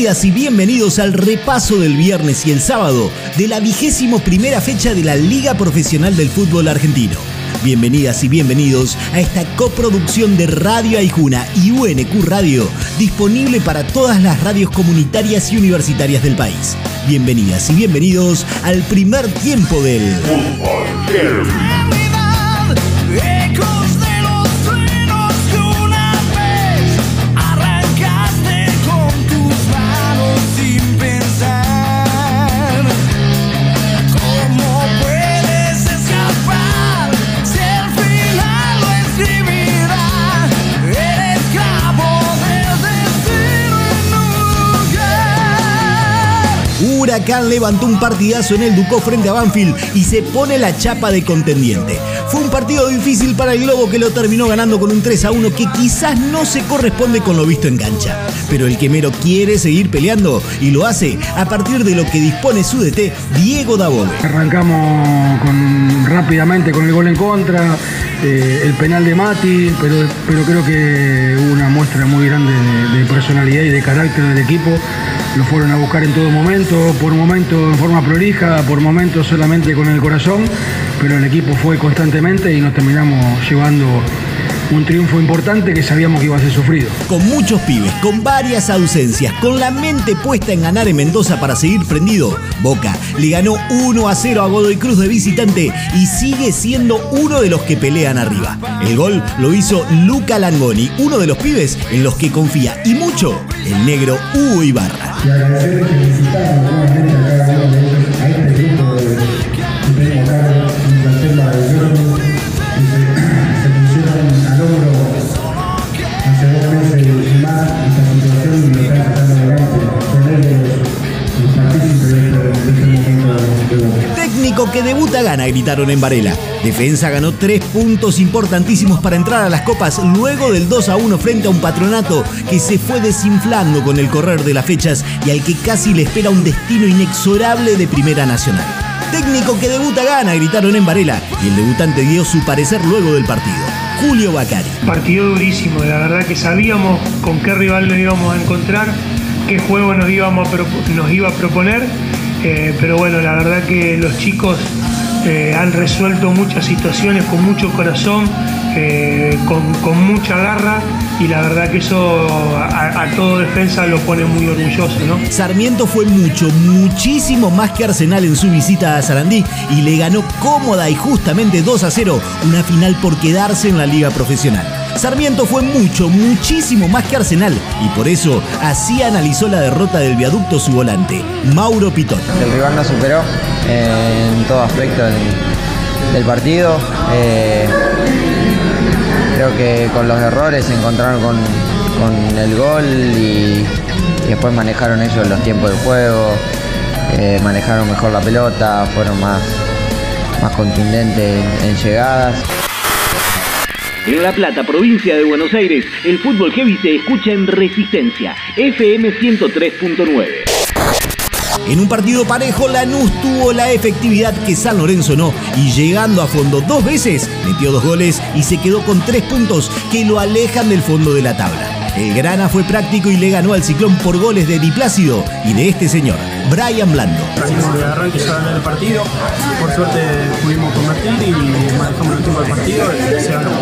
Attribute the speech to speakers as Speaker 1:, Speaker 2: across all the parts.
Speaker 1: Bienvenidas y bienvenidos al repaso del viernes y el sábado de la vigésimo primera fecha de la Liga Profesional del Fútbol Argentino. Bienvenidas y bienvenidos a esta coproducción de Radio Aijuna y UNQ Radio, disponible para todas las radios comunitarias y universitarias del país. Bienvenidas y bienvenidos al primer tiempo del Fútbol Huracán levantó un partidazo en el Ducó frente a Banfield y se pone la chapa de contendiente. Fue un partido difícil para el Globo que lo terminó ganando con un 3 a 1 que quizás no se corresponde con lo visto en cancha. Pero el quemero quiere seguir peleando y lo hace a partir de lo que dispone su DT, Diego Dabove.
Speaker 2: Arrancamos rápidamente con el gol en contra, eh, el penal de Mati, pero, pero creo que hubo una muestra muy grande de personalidad y de carácter del equipo lo fueron a buscar en todo momento, por momento en forma prolija, por momentos solamente con el corazón, pero el equipo fue constantemente y nos terminamos llevando un triunfo importante que sabíamos que iba a ser sufrido.
Speaker 1: Con muchos pibes, con varias ausencias, con la mente puesta en ganar en Mendoza para seguir prendido, Boca le ganó 1 a 0 a Godoy Cruz de visitante y sigue siendo uno de los que pelean arriba. El gol lo hizo Luca Langoni, uno de los pibes en los que confía y mucho el negro Hugo Ibarra. Técnico debuta gana, gritaron en Varela. Defensa ganó tres puntos importantísimos para entrar a las copas luego del 2 a 1 frente a un patronato que se fue desinflando con el correr de las fechas y al que casi le espera un destino inexorable de Primera Nacional. Técnico que debuta gana, gritaron en Varela, y el debutante dio su parecer luego del partido. Julio Bacari.
Speaker 3: Partido durísimo, la verdad que sabíamos con qué rival nos íbamos a encontrar, qué juego nos iba a proponer, eh, pero bueno, la verdad que los chicos eh, han resuelto muchas situaciones con mucho corazón, eh, con, mucha garra y la verdad que eso a, todo defensa lo pone muy orgulloso. ¿no?
Speaker 1: Sarmiento fue mucho, muchísimo más que Arsenal en su visita a Sarandí y le ganó cómoda y justamente 2 a 0 una final por quedarse en la liga profesional. Sarmiento fue mucho, muchísimo más que Arsenal y por eso así analizó la derrota del viaducto su volante, Mauro Pitón.
Speaker 4: El rival nos superó en todo aspecto del, partido. Eh, creo que con los errores se encontraron con, el gol y, después manejaron ellos los tiempos de juego, eh, manejaron mejor la pelota, fueron más, más contundentes en llegadas.
Speaker 1: En La Plata, provincia de Buenos Aires, el fútbol heavy se escucha en Resistencia, FM 103.9. En un partido parejo, Lanús tuvo la efectividad que San Lorenzo no, y llegando a fondo dos veces, metió dos goles y se quedó con tres puntos que lo alejan del fondo de la tabla. El Grana fue práctico y le ganó al Ciclón por goles de Diplácido y de este señor, Brian Blando.
Speaker 5: de arranque ya ganar el partido, por suerte pudimos convertir y manejamos el tiempo del partido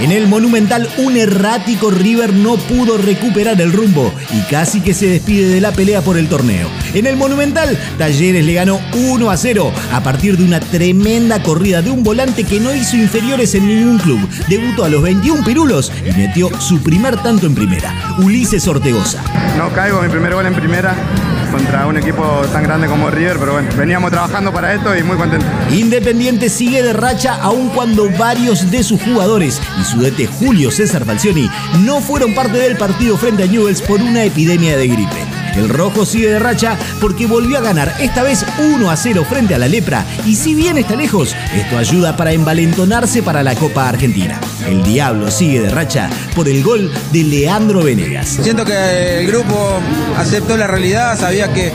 Speaker 1: En el Monumental, un errático River no pudo recuperar el rumbo y casi que se despide de la pelea por el torneo. En el Monumental, Talleres le ganó 1 a 0 a partir de una tremenda corrida de un volante que no hizo inferiores en ningún club. Debutó a los 21 pirulos y metió su primer tanto en primera. Ulises Ortegoza.
Speaker 6: No caigo mi primer gol en primera contra un equipo tan grande como River, pero bueno, veníamos trabajando para esto y muy contento.
Speaker 1: Independiente sigue de racha aun cuando varios de sus jugadores y su DT Julio César Falcioni no fueron parte del partido frente a Newells por una epidemia de gripe. El rojo sigue de racha porque volvió a ganar, esta vez 1 a 0 frente a la lepra. Y si bien está lejos, esto ayuda para envalentonarse para la Copa Argentina. El Diablo sigue de racha por el gol de Leandro Venegas.
Speaker 7: Siento que el grupo aceptó la realidad, sabía que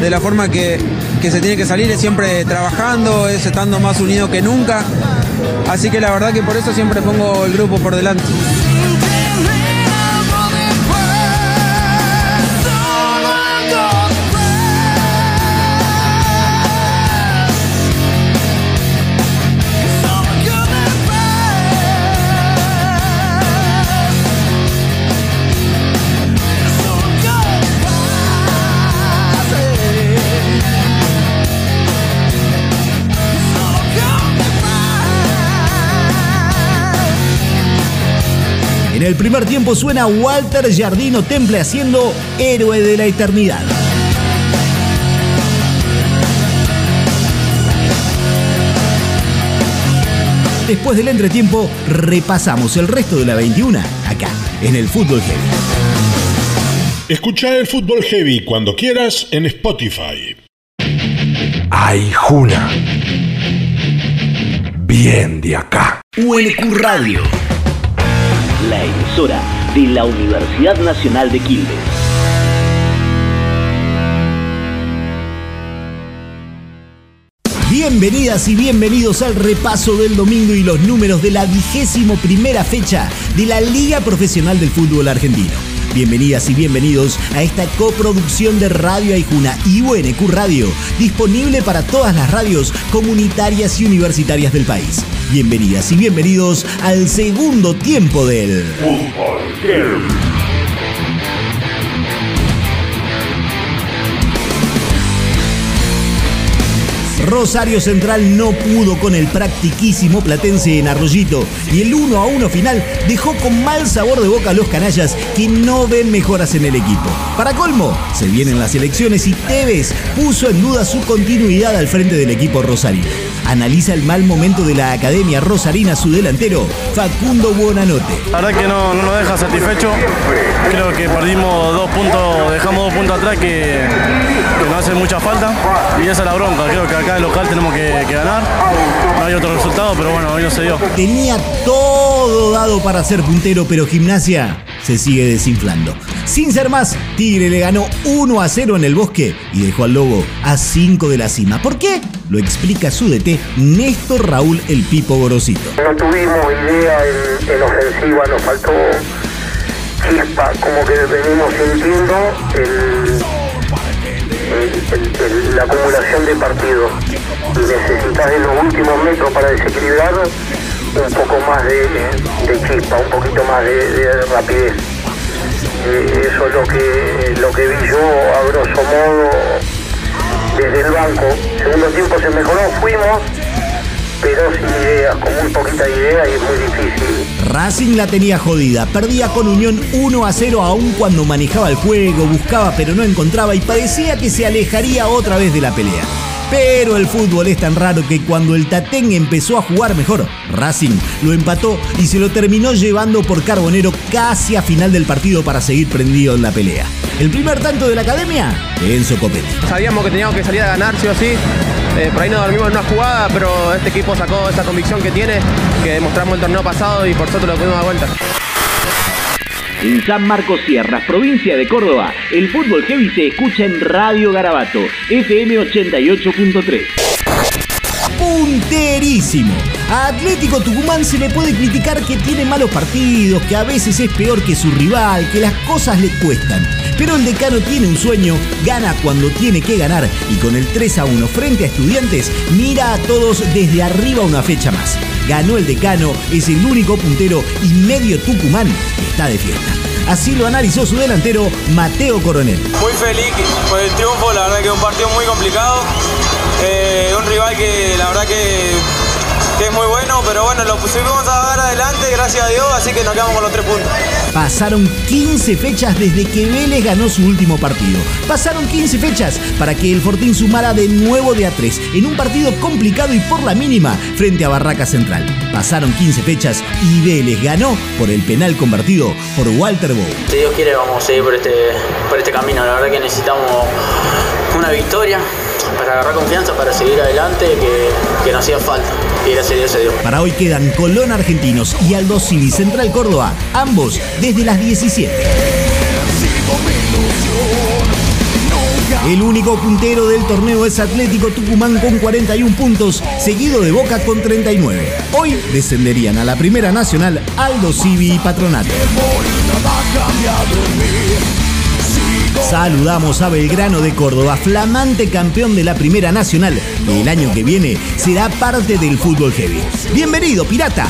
Speaker 7: de la forma que, que se tiene que salir es siempre trabajando, es estando más unido que nunca. Así que la verdad que por eso siempre pongo el grupo por delante.
Speaker 1: En el primer tiempo suena Walter Jardino Temple haciendo Héroe de la Eternidad. Después del entretiempo, repasamos el resto de la 21 acá, en el Fútbol Heavy.
Speaker 8: Escucha el Fútbol Heavy cuando quieras en Spotify.
Speaker 9: Ay, Juna. Bien de acá.
Speaker 1: UNQ Radio. Emisora de la Universidad Nacional de Quilmes. Bienvenidas y bienvenidos al repaso del domingo y los números de la vigésimo primera fecha de la Liga Profesional del Fútbol Argentino. Bienvenidas y bienvenidos a esta coproducción de Radio Aijuna y UNQ Radio, disponible para todas las radios comunitarias y universitarias del país. Bienvenidas y bienvenidos al segundo tiempo del Fútbol Rosario Central no pudo con el practiquísimo Platense en Arroyito y el 1 a 1 final dejó con mal sabor de boca a los canallas que no ven mejoras en el equipo. Para colmo, se vienen las elecciones y Tevez puso en duda su continuidad al frente del equipo rosarino. Analiza el mal momento de la Academia Rosarina su delantero, Facundo Buonanote.
Speaker 10: La verdad que no, no nos deja satisfecho. Creo que perdimos dos puntos, dejamos dos puntos atrás que, que nos hace mucha falta. Y esa es la bronca. Creo que acá en local tenemos que, que ganar. No hay otro resultado, pero bueno, hoy no se dio.
Speaker 1: Tenía todo dado para ser puntero, pero Gimnasia se sigue desinflando. Sin ser más, Tigre le ganó 1 a 0 en el bosque y dejó al Lobo a 5 de la cima. ¿Por qué? Lo explica su DT Néstor Raúl El Pipo Gorosito.
Speaker 11: No tuvimos idea en, ofensiva, nos faltó chispa, como que venimos sintiendo la acumulación de partidos. Necesitas en los últimos metros para desequilibrar un poco más de, chispa, un poquito más de, rapidez. Eh, eso es lo que, lo que vi yo a grosso modo desde el banco. Segundo tiempo se mejoró, fuimos, pero sin ideas, con muy poquita idea y es muy difícil.
Speaker 1: Racing la tenía jodida, perdía con Unión 1 a 0 aún cuando manejaba el juego, buscaba pero no encontraba y parecía que se alejaría otra vez de la pelea. Pero el fútbol es tan raro que cuando el Tatén empezó a jugar mejor, Racing lo empató y se lo terminó llevando por Carbonero casi a final del partido para seguir prendido en la pelea. El primer tanto de la academia, Enzo Copetti.
Speaker 12: Sabíamos que teníamos que salir a ganar sí o sí. Eh, por ahí nos dormimos en una jugada, pero este equipo sacó esa convicción que tiene, que demostramos el torneo pasado y por suerte lo pudimos dar vuelta.
Speaker 1: En San Marcos Sierras, provincia de Córdoba, el fútbol heavy se escucha en Radio Garabato, FM 88.3. Punterísimo. A Atlético Tucumán se le puede criticar que tiene malos partidos, que a veces es peor que su rival, que las cosas le cuestan. Pero el decano tiene un sueño, gana cuando tiene que ganar y con el 3 a 1 frente a estudiantes mira a todos desde arriba una fecha más. Ganó el decano, es el único puntero y medio Tucumán está de fiesta. Así lo analizó su delantero Mateo Coronel.
Speaker 13: Muy feliz por el triunfo, la verdad que un partido muy complicado. Eh, un rival que la verdad que que es muy bueno, pero bueno, lo pusimos a dar adelante, gracias a Dios, así que nos quedamos con los tres puntos.
Speaker 1: Pasaron 15 fechas desde que Vélez ganó su último partido. Pasaron 15 fechas para que el Fortín sumara de nuevo de a 3 en un partido complicado y por la mínima frente a Barraca Central. Pasaron 15 fechas y Vélez ganó por el penal convertido por Walter Bow.
Speaker 14: Si Dios quiere vamos a seguir por este, por este camino. La verdad que necesitamos una victoria para agarrar confianza, para seguir adelante, que, que nos hacía falta. Y gracias a Dios se dio.
Speaker 1: Para hoy quedan Colón Argentinos y Aldo Civi Central Córdoba, ambos desde las 17. El único puntero del torneo es Atlético Tucumán con 41 puntos, seguido de Boca con 39. Hoy descenderían a la Primera Nacional Aldo Civi y Patronato. Saludamos a Belgrano de Córdoba, flamante campeón de la Primera Nacional, que el año que viene será parte del fútbol heavy. Bienvenido, pirata.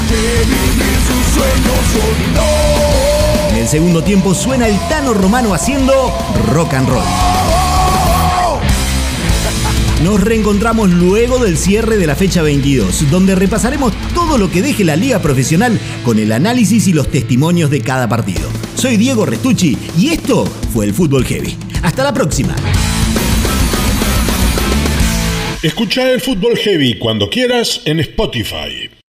Speaker 1: En el segundo tiempo suena el Tano Romano haciendo rock and roll. Nos reencontramos luego del cierre de la fecha 22, donde repasaremos todo lo que deje la liga profesional con el análisis y los testimonios de cada partido. Soy Diego Restucci y esto fue el Fútbol Heavy. Hasta la próxima.
Speaker 8: Escucha el Fútbol Heavy cuando quieras en Spotify.